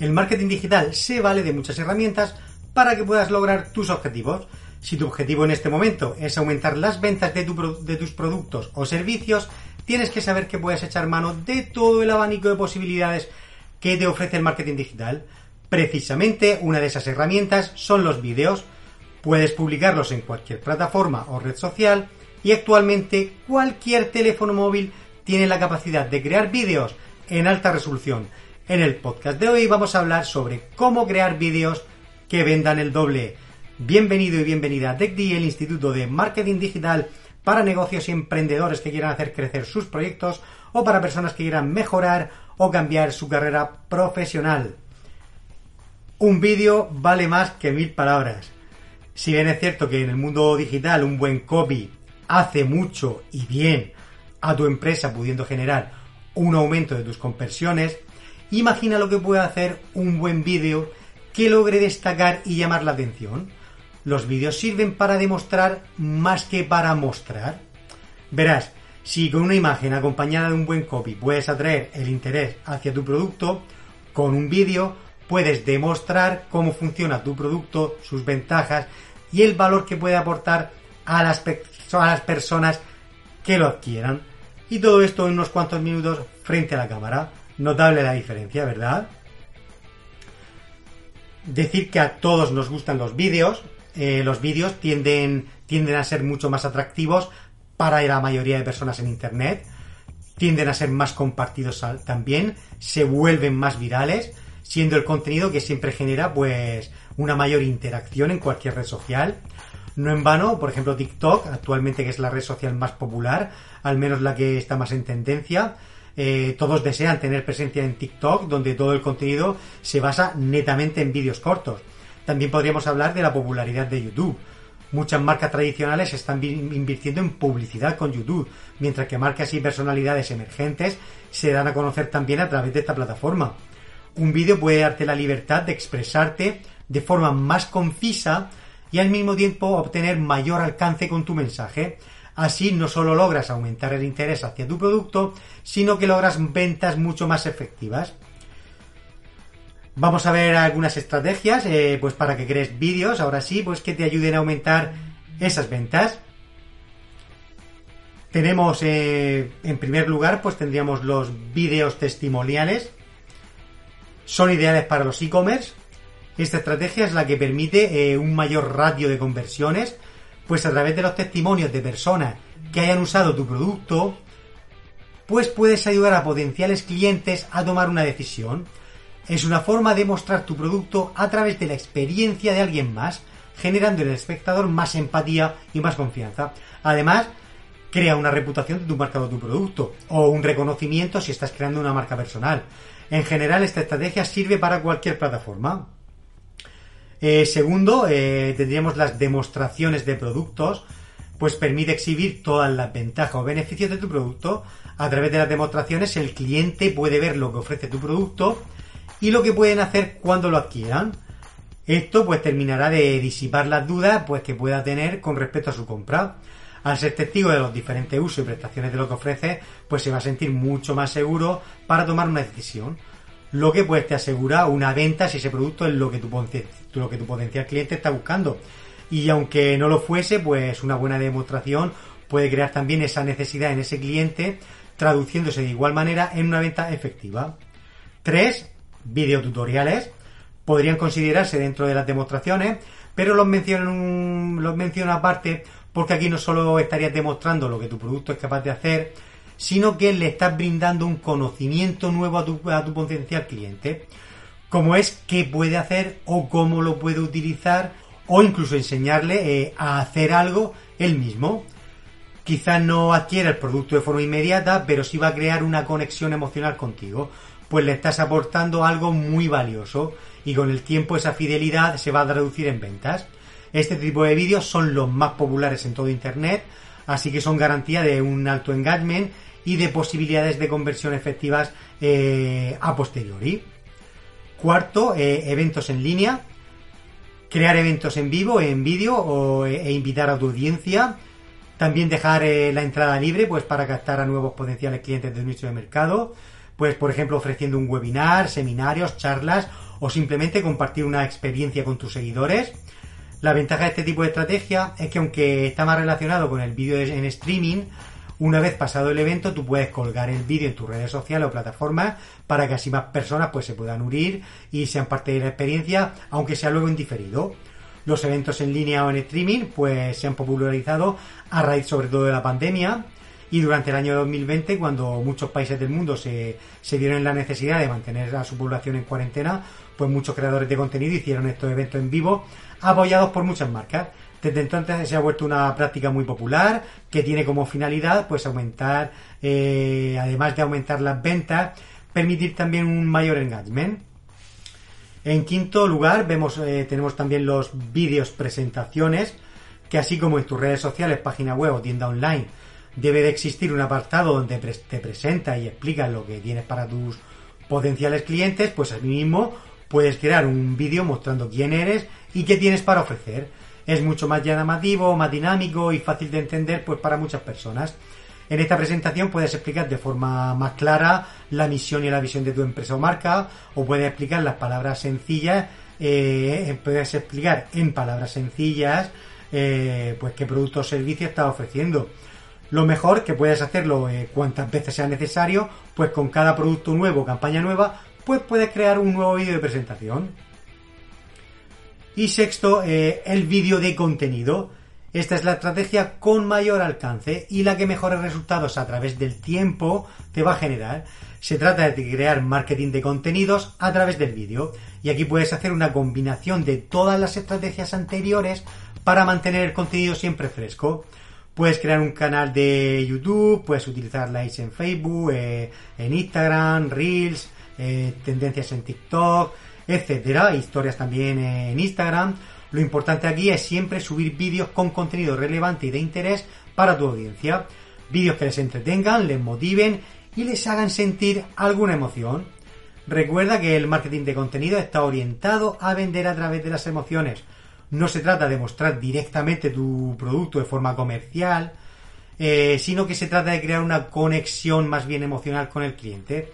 El marketing digital se vale de muchas herramientas para que puedas lograr tus objetivos. Si tu objetivo en este momento es aumentar las ventas de, tus productos o servicios, tienes que saber que puedes echar mano de todo el abanico de posibilidades que te ofrece el marketing digital. Precisamente una de esas herramientas son los vídeos. Puedes publicarlos en cualquier plataforma o red social y actualmente cualquier teléfono móvil tiene la capacidad de crear vídeos en alta resolución. En el podcast de hoy vamos a hablar sobre cómo crear vídeos que vendan el doble. Bienvenido y bienvenida a TechD, el Instituto de Marketing Digital para negocios y emprendedores que quieran hacer crecer sus proyectos o para personas que quieran mejorar o cambiar su carrera profesional. Un vídeo vale más que mil palabras. Si bien es cierto que en el mundo digital un buen copy hace mucho y bien a tu empresa pudiendo generar un aumento de tus conversiones, imagina lo que puede hacer un buen vídeo que logre destacar y llamar la atención. Los vídeos sirven para demostrar más que para mostrar. Verás, si con una imagen acompañada de un buen copy puedes atraer el interés hacia tu producto, con un vídeo puedes demostrar cómo funciona tu producto, sus ventajas y el valor que puede aportar a las, a las personas que lo adquieran. Y todo esto en unos cuantos minutos frente a la cámara. Notable la diferencia, ¿verdad? Decir que a todos nos gustan los vídeos. Eh, los vídeos tienden, tienden a ser mucho más atractivos para la mayoría de personas en Internet. Tienden a ser más compartidos también. Se vuelven más virales. Siendo el contenido que siempre genera pues una mayor interacción en cualquier red social. No en vano, por ejemplo, TikTok, actualmente que es la red social más popular, al menos la que está más en tendencia, eh, todos desean tener presencia en TikTok, donde todo el contenido se basa netamente en vídeos cortos. También podríamos hablar de la popularidad de YouTube. Muchas marcas tradicionales están invirtiendo en publicidad con YouTube, mientras que marcas y personalidades emergentes se dan a conocer también a través de esta plataforma. Un vídeo puede darte la libertad de expresarte de forma más concisa y al mismo tiempo obtener mayor alcance con tu mensaje. Así no solo logras aumentar el interés hacia tu producto, sino que logras ventas mucho más efectivas. Vamos a ver algunas estrategias eh, pues para que crees vídeos, ahora sí, pues que te ayuden a aumentar esas ventas. Tenemos eh, en primer lugar, pues tendríamos los vídeos testimoniales. Son ideales para los e-commerce esta estrategia es la que permite eh, un mayor ratio de conversiones, pues a través de los testimonios de personas que hayan usado tu producto, pues puedes ayudar a potenciales clientes a tomar una decisión. Es una forma de mostrar tu producto a través de la experiencia de alguien más, generando en el espectador más empatía y más confianza. Además, crea una reputación de tu marca o tu producto, o un reconocimiento si estás creando una marca personal. En general, esta estrategia sirve para cualquier plataforma. Eh, segundo, eh, tendríamos las demostraciones de productos, pues permite exhibir todas las ventajas o beneficios de tu producto. A través de las demostraciones el cliente puede ver lo que ofrece tu producto y lo que pueden hacer cuando lo adquieran. Esto pues terminará de disipar las dudas pues que pueda tener con respecto a su compra. Al ser testigo de los diferentes usos y prestaciones de lo que ofrece, pues se va a sentir mucho más seguro para tomar una decisión lo que pues te asegura una venta si ese producto es lo que tu, lo que tu potencial cliente está buscando. Y aunque no lo fuese, pues una buena demostración puede crear también esa necesidad en ese cliente, traduciéndose de igual manera en una venta efectiva. 3. Videotutoriales. Podrían considerarse dentro de las demostraciones, pero los menciono, los menciono aparte porque aquí no solo estarías demostrando lo que tu producto es capaz de hacer, sino que le estás brindando un conocimiento nuevo a tu, a tu potencial cliente, como es qué puede hacer o cómo lo puede utilizar o incluso enseñarle eh, a hacer algo él mismo. Quizás no adquiera el producto de forma inmediata, pero sí va a crear una conexión emocional contigo. pues le estás aportando algo muy valioso y con el tiempo esa fidelidad se va a traducir en ventas. Este tipo de vídeos son los más populares en todo Internet, así que son garantía de un alto engagement y de posibilidades de conversión efectivas eh, a posteriori. Cuarto, eh, eventos en línea. Crear eventos en vivo, en vídeo eh, e invitar a tu audiencia. También dejar la entrada libre pues para captar a nuevos potenciales clientes del nicho de mercado. Pues por ejemplo ofreciendo un webinar, seminarios, charlas o simplemente compartir una experiencia con tus seguidores. La ventaja de este tipo de estrategia es que aunque está más relacionado con el vídeo en streaming, una vez pasado el evento, tú puedes colgar el vídeo en tus redes sociales o plataformas para que así más personas pues se puedan unir y sean parte de la experiencia, aunque sea luego en diferido. Los eventos en línea o en streaming pues se han popularizado a raíz sobre todo de la pandemia y durante el año 2020 cuando muchos países del mundo se, se dieron la necesidad de mantener a su población en cuarentena, pues muchos creadores de contenido hicieron estos eventos en vivo apoyados por muchas marcas. Desde entonces se ha vuelto una práctica muy popular que tiene como finalidad pues aumentar, eh, además de aumentar las ventas, permitir también un mayor engagement. En quinto lugar vemos eh, tenemos también los vídeos presentaciones que así como en tus redes sociales, página web o tienda online debe de existir un apartado donde te presenta y explica lo que tienes para tus potenciales clientes, pues así mismo puedes crear un vídeo mostrando quién eres y qué tienes para ofrecer es mucho más llamativo, más dinámico y fácil de entender pues para muchas personas. En esta presentación puedes explicar de forma más clara la misión y la visión de tu empresa o marca, o puedes explicar las palabras sencillas, eh, puedes explicar en palabras sencillas eh, pues qué producto o servicio estás ofreciendo. Lo mejor que puedes hacerlo eh, cuantas veces sea necesario, pues con cada producto nuevo, campaña nueva, pues puedes crear un nuevo vídeo de presentación. Y sexto, eh, el vídeo de contenido. Esta es la estrategia con mayor alcance y la que mejores resultados a través del tiempo te va a generar. Se trata de crear marketing de contenidos a través del vídeo. Y aquí puedes hacer una combinación de todas las estrategias anteriores para mantener el contenido siempre fresco. Puedes crear un canal de YouTube, puedes utilizar likes en Facebook, eh, en Instagram, Reels, eh, tendencias en TikTok, etcétera, historias también en Instagram. Lo importante aquí es siempre subir vídeos con contenido relevante y de interés para tu audiencia. Vídeos que les entretengan, les motiven y les hagan sentir alguna emoción. Recuerda que el marketing de contenido está orientado a vender a través de las emociones. No se trata de mostrar directamente tu producto de forma comercial, eh, sino que se trata de crear una conexión más bien emocional con el cliente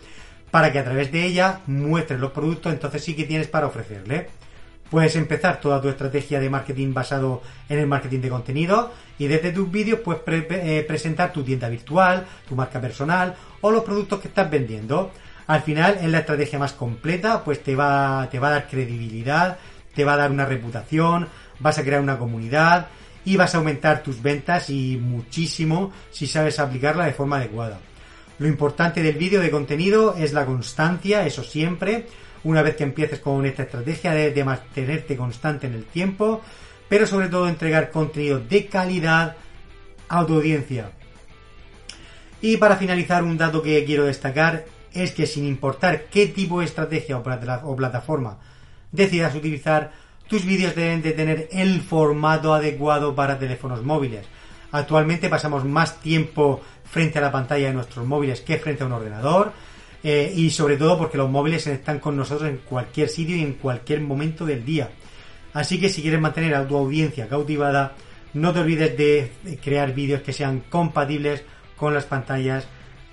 para que a través de ella muestres los productos, entonces sí que tienes para ofrecerle. Puedes empezar toda tu estrategia de marketing basado en el marketing de contenido y desde tus vídeos puedes eh, presentar tu tienda virtual, tu marca personal o los productos que estás vendiendo. Al final es la estrategia más completa, pues te va, te va a dar credibilidad, te va a dar una reputación, vas a crear una comunidad y vas a aumentar tus ventas y muchísimo si sabes aplicarla de forma adecuada. Lo importante del vídeo de contenido es la constancia, eso siempre. Una vez que empieces con esta estrategia de, mantenerte constante en el tiempo, pero sobre todo entregar contenido de calidad a tu audiencia. Y para finalizar, un dato que quiero destacar es que sin importar qué tipo de estrategia o plataforma decidas utilizar, tus vídeos deben de tener el formato adecuado para teléfonos móviles. Actualmente pasamos más tiempo frente a la pantalla de nuestros móviles que frente a un ordenador. Eh, y sobre todo porque los móviles están con nosotros en cualquier sitio y en cualquier momento del día. Así que si quieres mantener a tu audiencia cautivada, no te olvides de crear vídeos que sean compatibles con las pantallas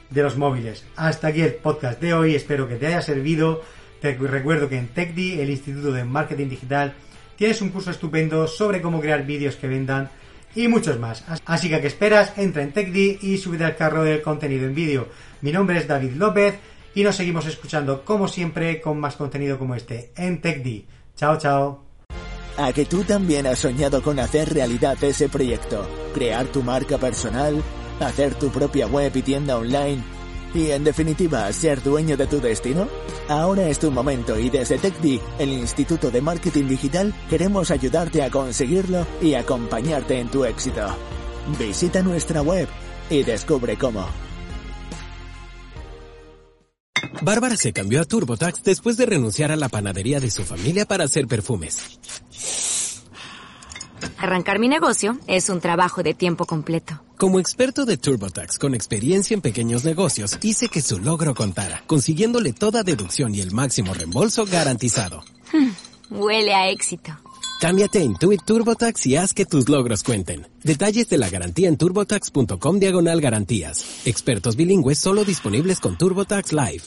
de los móviles. Hasta aquí el podcast de hoy, espero que te haya servido. Te recuerdo que en TechDi, el Instituto de Marketing Digital, tienes un curso estupendo sobre cómo crear vídeos que vendan y muchos más. Así que, ¿qué esperas? Entra en TechD y súbete al carro del contenido en vídeo. Mi nombre es David López y nos seguimos escuchando como siempre con más contenido como este en TechD. Chao, chao. A que tú también has soñado con hacer realidad ese proyecto, crear tu marca personal, hacer tu propia web y tienda online y en definitiva ser dueño de tu destino? Ahora es tu momento y desde TechD, el Instituto de Marketing Digital, queremos ayudarte a conseguirlo y acompañarte en tu éxito. Visita nuestra web y descubre cómo. Bárbara se cambió a TurboTax después de renunciar a la panadería de su familia para hacer perfumes. Arrancar mi negocio es un trabajo de tiempo completo. Como experto de TurboTax con experiencia en pequeños negocios, hice que su logro contara, consiguiéndole toda deducción y el máximo reembolso garantizado. Hmm, huele a éxito. Cámbiate a Intuit TurboTax y haz que tus logros cuenten. Detalles de la garantía en turbotax.com diagonal garantías. Expertos bilingües solo disponibles con TurboTax Live.